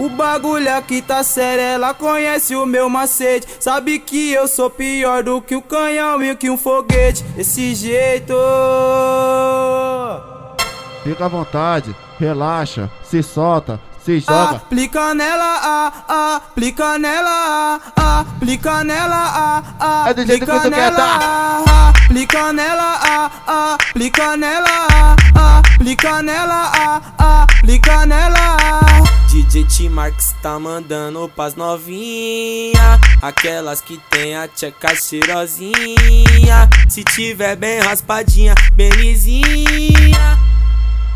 O bagulho aqui tá sério, ela conhece o meu macete. Sabe que eu sou pior do que o canhão e que um foguete. Esse jeito. Fica à vontade, relaxa, se solta, se joga. Aplica nela, ah, aplica nela, ah, aplica nela, ah, É do jeito que tu quer, tá? aplica nela, ah, aplica nela, ah, aplica nela, ah, aplica nela. DJ T-Marx tá mandando pras novinha. Aquelas que tem a tcheca cheirosinha. Se tiver bem raspadinha, bem lisinha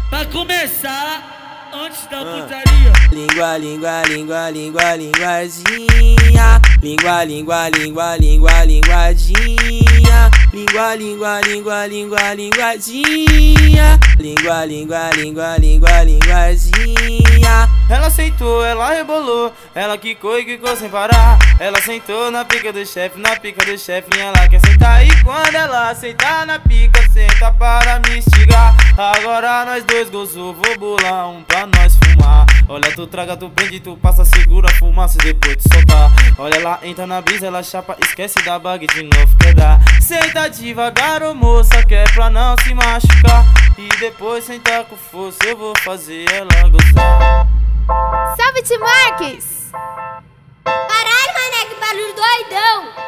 Pra começar, antes da putaria. Língua, língua, língua, língua, linguadinha Língua, língua, língua, língua, linguadinha Língua, língua, língua, língua, linguadinha Língua, língua, língua, língua, linguadinha Ela sentou, ela rebolou, ela quicou e quicou sem parar. Ela sentou na pica do chefe, na pica do chefe, ela quer sentar. E quando ela sentar na pica, senta para me instigar. Agora nós dois gozou, vou bolar um pra nós fumar. Olha, tu traga, tu prende, tu passa, segura a fumaça e depois tu soltar. Olha, ela entra na brisa, ela chapa, esquece da bag de novo, quer dar. Senta devagar, ô moça, quer pra não se machucar. E depois sentar com força, eu vou fazer ela gozar. Salve, T. Marques! Caralho, mané, que barulho doidão!